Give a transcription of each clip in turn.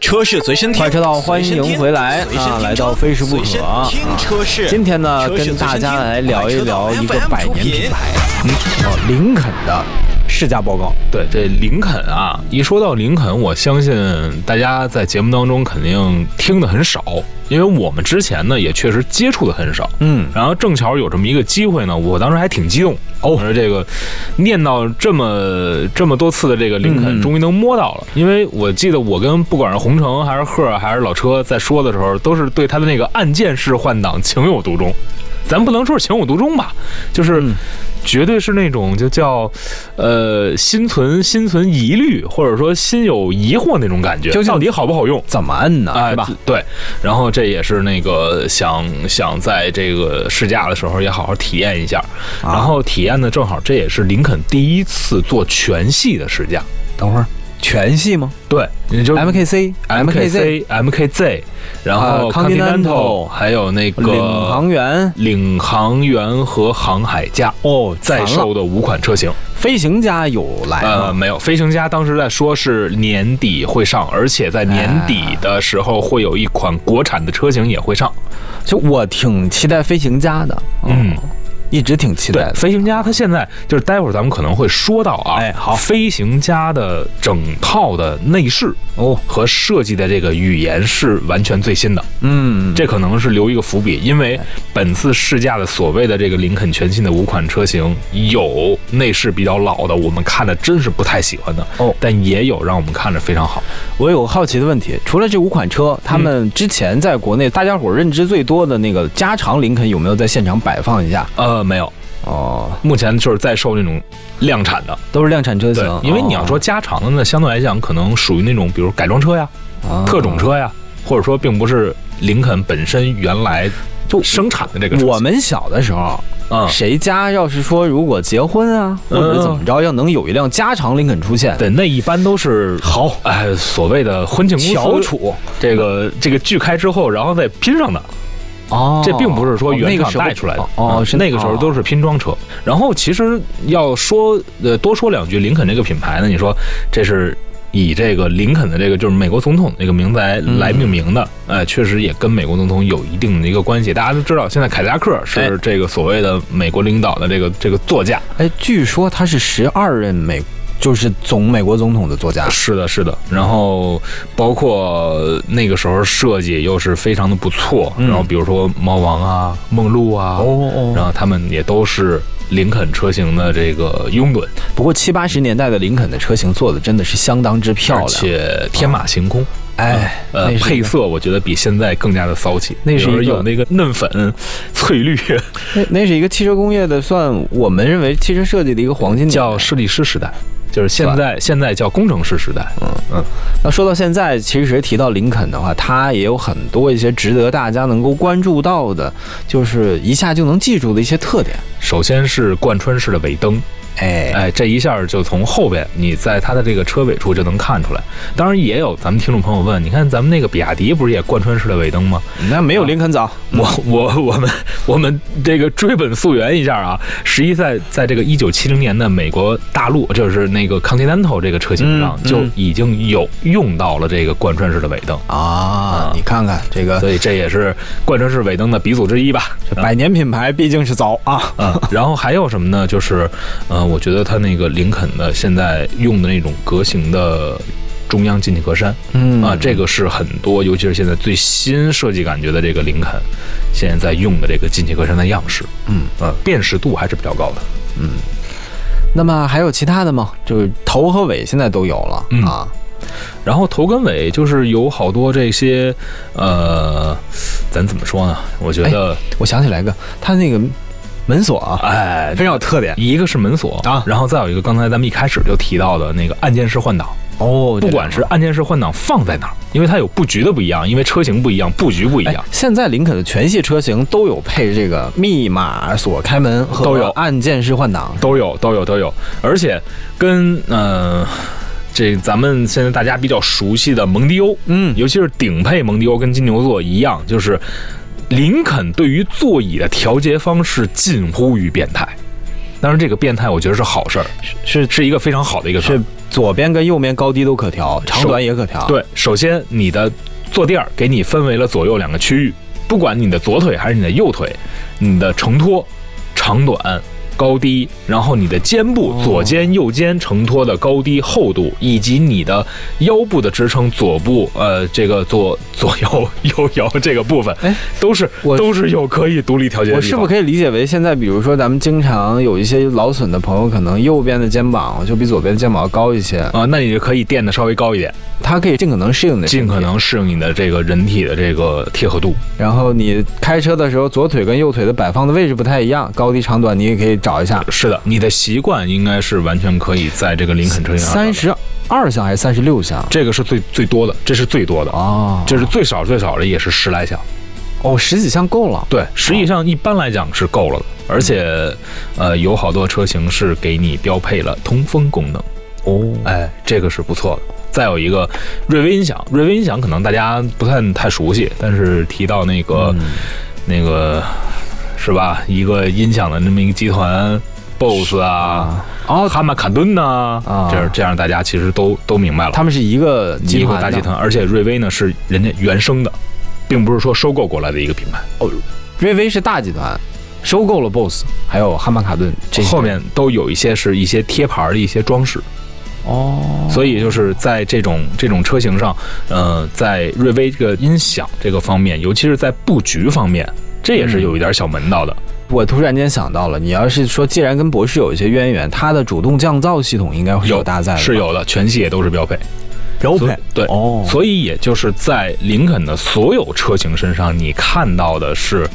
车是随身听，快车道，欢迎回来啊！来到非时不可啊！今天呢，跟大家来聊一聊一个百年品牌，嗯，哦，林肯的。试驾报告，对这林肯啊，一说到林肯，我相信大家在节目当中肯定听的很少，因为我们之前呢也确实接触的很少，嗯，然后正巧有这么一个机会呢，我当时还挺激动哦，说这个念到这么这么多次的这个林肯，终于能摸到了，因为我记得我跟不管是红城还是鹤还是老车在说的时候，都是对他的那个按键式换挡情有独钟。咱不能说是情有独钟吧，就是绝对是那种就叫，呃，心存心存疑虑，或者说心有疑惑那种感觉，就到底好不好用，怎么摁呢？是吧？对。然后这也是那个想想在这个试驾的时候也好好体验一下，然后体验的正好这也是林肯第一次做全系的试驾。等会儿。全系吗？对，就 M K C M K C M K Z，然后 Continental，还有那个领航员、领航员和航海家哦，在售的五款车型。飞行家有来呃，没有，飞行家当时在说是年底会上，而且在年底的时候会有一款国产的车型也会上。就我挺期待飞行家的，嗯。一直挺期待的。飞行家，他现在就是待会儿咱们可能会说到啊。哎，好，飞行家的整套的内饰哦和设计的这个语言是完全最新的。嗯，这可能是留一个伏笔，因为本次试驾的所谓的这个林肯全新的五款车型，有内饰比较老的，我们看的真是不太喜欢的哦，但也有让我们看着非常好。我有个好奇的问题，除了这五款车，他们之前在国内大家伙认知最多的那个加长林肯有没有在现场摆放一下？呃。没有。哦，目前就是在售那种量产的，都是量产车型。因为你要说加长的，那相对来讲可能属于那种，比如改装车呀、特种车呀，或者说并不是林肯本身原来就生产的这个。我们小的时候，嗯，谁家要是说如果结婚啊，或者怎么着，要能有一辆加长林肯出现，对，那一般都是好。哎，所谓的婚庆翘楚，这个这个锯开之后，然后再拼上的。哦，这并不是说原厂带出来的哦，是那个时候都是拼装车。然后其实要说呃多说两句，林肯这个品牌呢，你说这是以这个林肯的这个就是美国总统那个名字来来命名的，哎，确实也跟美国总统有一定的一个关系。大家都知道，现在凯迪拉克是这个所谓的美国领导的这个这个座驾。哎，据说他是十二任美。就是总美国总统的座驾，是的，是的。然后包括那个时候设计又是非常的不错。然后比如说猫王啊、梦露啊，哦哦，然后他们也都是林肯车型的这个拥趸。不过七八十年代的林肯的车型做的真的是相当之漂亮，而且天马行空。哎，呃，配色我觉得比现在更加的骚气。那是有那个嫩粉、翠绿。那那是一个汽车工业的，算我们认为汽车设计的一个黄金叫设计师时代。就是现在，现在叫工程师时代。嗯嗯，那说到现在，其实提到林肯的话，它也有很多一些值得大家能够关注到的，就是一下就能记住的一些特点。首先是贯穿式的尾灯。哎哎，这一下就从后边，你在它的这个车尾处就能看出来。当然也有咱们听众朋友问，你看咱们那个比亚迪不是也贯穿式的尾灯吗？那没有林肯早。我我我们我们这个追本溯源一下啊，实际在在这个一九七零年的美国大陆，就是那个 Continental 这个车型上就已经有用到了这个贯穿式的尾灯啊。你看看这个，所以这也是贯穿式尾灯的鼻祖之一吧。百年品牌毕竟是早啊。嗯，然后还有什么呢？就是呃。我觉得它那个林肯的现在用的那种格型的中央进气格栅，嗯啊，这个是很多，尤其是现在最新设计感觉的这个林肯现在在用的这个进气格栅的样式，嗯呃，辨识度还是比较高的，嗯。那么还有其他的吗？就是头和尾现在都有了啊。然后头跟尾就是有好多这些，呃，咱怎么说呢？我觉得我想起来一个，它那个。门锁啊，哎，非常有特点。一个是门锁啊，然后再有一个，刚才咱们一开始就提到的那个按键式换挡哦。不管是按键式换挡放在哪儿，因为它有布局的不一样，因为车型不一样，布局不一样。现在林肯的全系车型都有配这个密码锁开门，都有按键式换挡，都有，都有，都有。而且跟呃，这咱们现在大家比较熟悉的蒙迪欧，嗯，尤其是顶配蒙迪欧跟金牛座一样，就是。林肯对于座椅的调节方式近乎于变态，当然这个变态我觉得是好事儿，是是一个非常好的一个是左边跟右边高低都可调，长短也可调。对，首先你的坐垫给你分为了左右两个区域，不管你的左腿还是你的右腿，你的承托长短。高低，然后你的肩部左肩、右肩承托的高低厚度，以及你的腰部的支撑，左部呃这个左左右右摇这个部分，哎，都是都是有可以独立调节的。我是不是可以理解为现在，比如说咱们经常有一些劳损的朋友，可能右边的肩膀就比左边的肩膀要高一些啊？那你就可以垫的稍微高一点，它可以尽可能适应的，尽可能适应你的这个人体的这个贴合度。然后你开车的时候，左腿跟右腿的摆放的位置不太一样，高低长短你也可以找。找一下，是的，你的习惯应该是完全可以在这个林肯车型上。三十二项还是三十六项？这个是最最多的，这是最多的啊，这是最少最少的也是十来项。哦，十几项够了。对，十几项一般来讲是够了的，而且呃有好多车型是给你标配了通风功能。哦，哎，这个是不错的。再有一个瑞威音响，瑞威音响可能大家不太太熟悉，但是提到那个那个。是吧？一个音响的那么一个集团，BOSS 啊，哦，哈曼卡顿呐，这样这样大家其实都都明白了，他们是一个一个大集团，而且瑞威呢是人家原生的，并不是说收购过来的一个品牌。哦，瑞威是大集团，收购了 BOSS，还有哈曼卡顿，这后面都有一些是一些贴牌的一些装饰。哦，所以就是在这种这种车型上，呃，在瑞威这个音响这个方面，尤其是在布局方面。这也是有一点小门道的。我突然间想到了，你要是说既然跟博士有一些渊源，它的主动降噪系统应该会有搭载，是有的，全系也都是标配。标配对哦，所以也就是在林肯的所有车型身上，你看到的是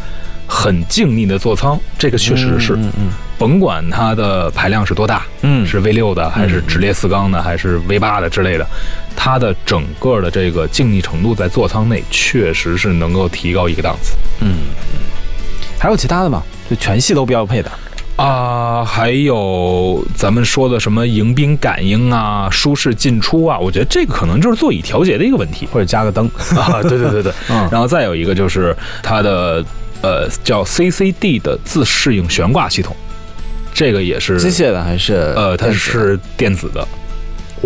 很静谧的座舱，这个确实是。嗯嗯。甭管它的排量是多大，嗯，是 V 六的还是直列四缸的还是 V 八的之类的，它的整个的这个静谧程度在座舱内确实是能够提高一个档次。嗯，还有其他的吗？就全系都标配的啊？还有咱们说的什么迎宾感应啊、舒适进出啊？我觉得这个可能就是座椅调节的一个问题，或者加个灯啊。对对对对，嗯。然后再有一个就是它的呃叫 CCD 的自适应悬挂系统。这个也是机械的还是呃，它是电子的，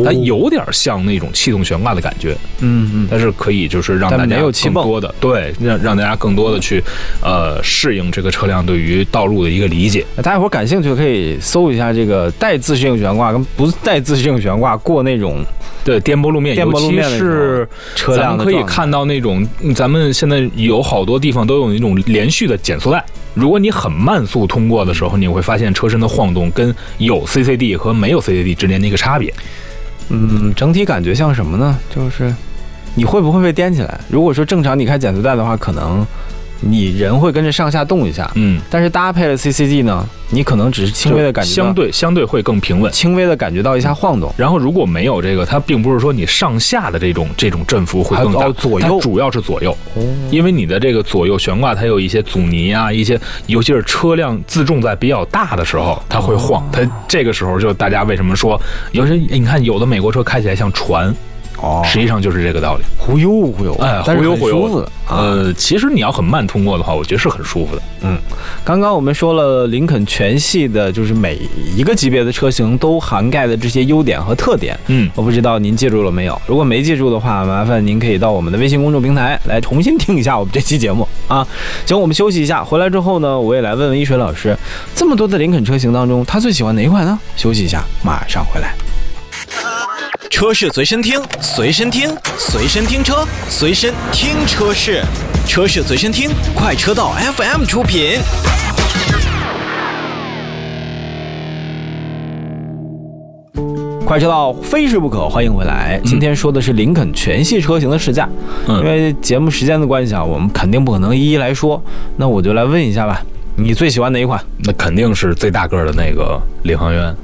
它有点像那种气动悬挂的感觉，嗯嗯，但是可以就是让大家更多的对让让大家更多的去呃适应这个车辆对于道路的一个理解。大家伙感兴趣可以搜一下这个带自适应悬挂跟不带自适应悬挂过那种对颠簸路面，颠簸路面是车辆可以看到那种咱们现在有好多地方都有那种连续的减速带。如果你很慢速通过的时候，你会发现车身的晃动跟有 CCD 和没有 CCD 之间的一个差别。嗯，整体感觉像什么呢？就是你会不会被颠起来？如果说正常你开减速带的话，可能。你人会跟着上下动一下，嗯，但是搭配了 CCD 呢，你可能只是轻微的感觉，相对相对会更平稳，轻微的感觉到一下晃动。然后如果没有这个，它并不是说你上下的这种这种振幅会更大，左右。主要是左右，哦。因为你的这个左右悬挂它有一些阻尼啊，一些尤其是车辆自重在比较大的时候，它会晃，它这个时候就大家为什么说，尤其你看有的美国车开起来像船。哦，实际上就是这个道理，忽悠忽悠，哎，忽悠忽悠。呃，其实你要很慢通过的话，我觉得是很舒服的。嗯，刚刚我们说了林肯全系的，就是每一个级别的车型都涵盖的这些优点和特点。嗯，我不知道您记住了没有？如果没记住的话，麻烦您可以到我们的微信公众平台来重新听一下我们这期节目啊。行，我们休息一下，回来之后呢，我也来问问一水老师，这么多的林肯车型当中，他最喜欢哪一款呢？休息一下，马上回来。车市随身听，随身听，随身听车，随身听车市，车市随身听，快车道 FM 出品。快车道非试不可，欢迎回来。今天说的是林肯全系车型的试驾，因为节目时间的关系啊，我们肯定不可能一一来说。那我就来问一下吧，你最喜欢哪一款？那肯定是最大个的那个领航员。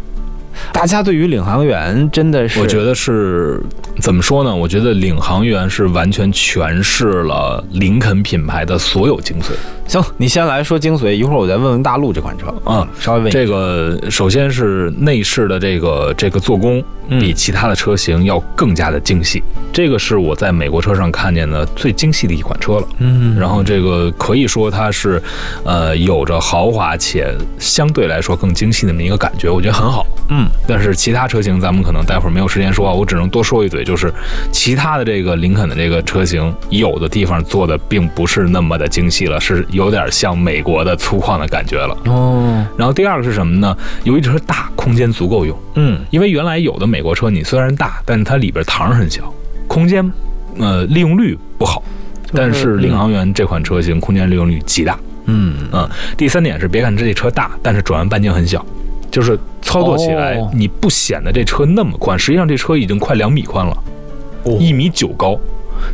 大家对于领航员真的是，我觉得是怎么说呢？我觉得领航员是完全诠释了林肯品牌的所有精髓。行，你先来说精髓，一会儿我再问问大陆这款车。嗯，稍微问这个，首先是内饰的这个这个做工比其他的车型要更加的精细，这个是我在美国车上看见的最精细的一款车了。嗯，然后这个可以说它是，呃，有着豪华且相对来说更精细的那么一个感觉，我觉得很好。嗯。嗯，但是其他车型咱们可能待会儿没有时间说，我只能多说一嘴，就是其他的这个林肯的这个车型，有的地方做的并不是那么的精细了，是有点像美国的粗犷的感觉了。哦，然后第二个是什么呢？由于这车大，空间足够用。嗯，因为原来有的美国车你虽然大，但是它里边膛很小，空间呃利用率不好。但是领航员这款车型空间利用率极大。嗯嗯，第三点是，别看这车大，但是转弯半径很小，就是操作起来你不显得这车那么宽，实际上这车已经快两米宽了，一米九高，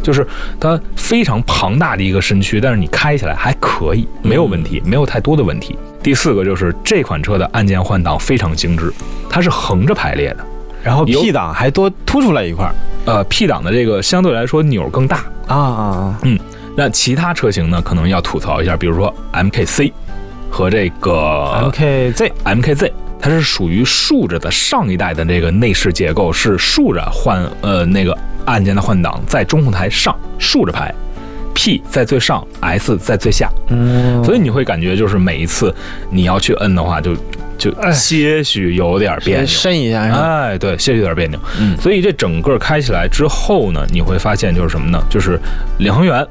就是它非常庞大的一个身躯，但是你开起来还可以，没有问题，没有太多的问题。第四个就是这款车的按键换挡非常精致，它是横着排列的，然后 P 档还多凸出来一块，呃，P 档的这个相对来说钮更大啊啊啊，嗯。那其他车型呢？可能要吐槽一下，比如说 MKC 和这个 MKZ、MKZ，它是属于竖着的上一代的这个内饰结构，是竖着换呃那个按键的换挡，在中控台上竖着排，P 在最上，S 在最下，嗯，所以你会感觉就是每一次你要去摁的话，就就些许有点别扭，伸一下，哎，对，些许有点别扭，嗯，所以这整个开起来之后呢，你会发现就是什么呢？就是领航员。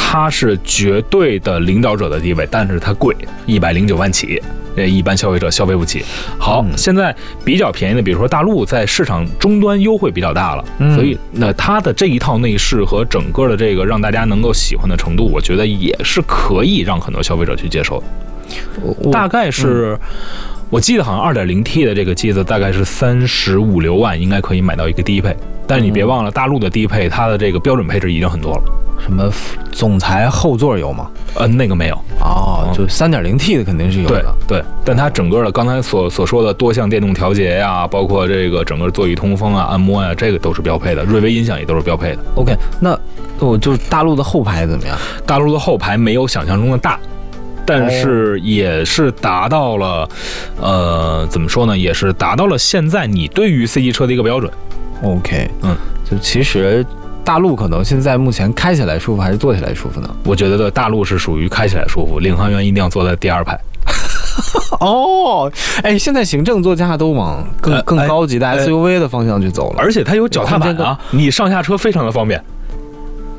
它是绝对的领导者的地位，但是它贵，一百零九万起，这一般消费者消费不起。好，现在比较便宜的，比如说大陆在市场终端优惠比较大了，所以那它的这一套内饰和整个的这个让大家能够喜欢的程度，我觉得也是可以让很多消费者去接受的。大概是，我记得好像二点零 T 的这个机子大概是三十五六万，应该可以买到一个低配。但是你别忘了，大陆的低配它的这个标准配置已经很多了。什么总裁后座有吗？呃，那个没有哦，就三点零 T 的肯定是有的。对，但它整个的刚才所所说的多项电动调节呀，包括这个整个座椅通风啊、按摩呀，这个都是标配的。瑞威音响也都是标配的。OK，那我就是大陆的后排怎么样？大陆的后排没有想象中的大，但是也是达到了，呃，怎么说呢？也是达到了现在你对于 C 级车的一个标准。OK，嗯，就其实。大陆可能现在目前开起来舒服还是坐起来舒服呢？我觉得大陆是属于开起来舒服，领航员一定要坐在第二排。哦，哎，现在行政座驾都往更更高级的 SUV 的方向去走了，而且它有脚踏板啊，你上下车非常的方便。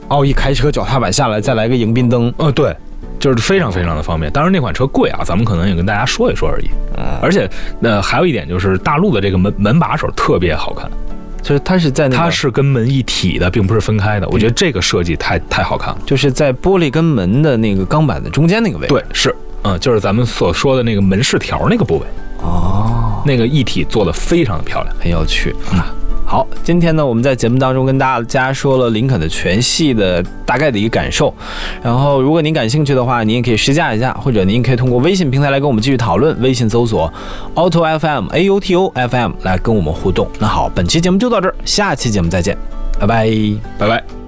哦，一开车脚踏板下来，再来个迎宾灯，呃，对，就是非常非常的方便。当然那款车贵啊，咱们可能也跟大家说一说而已。而且那还有一点就是大陆的这个门门把手特别好看。就是它是在那，它是跟门一体的，并不是分开的。我觉得这个设计太太好看了。就是在玻璃跟门的那个钢板的中间那个位置。对，是，嗯，就是咱们所说的那个门饰条那个部位。哦，那个一体做的非常的漂亮，很有趣啊。好，今天呢，我们在节目当中跟大家说了林肯的全系的大概的一个感受。然后，如果您感兴趣的话，您也可以试驾一下，或者您可以通过微信平台来跟我们继续讨论。微信搜索 Auto FM A U T O F M 来跟我们互动。那好，本期节目就到这儿，下期节目再见，拜拜，拜拜。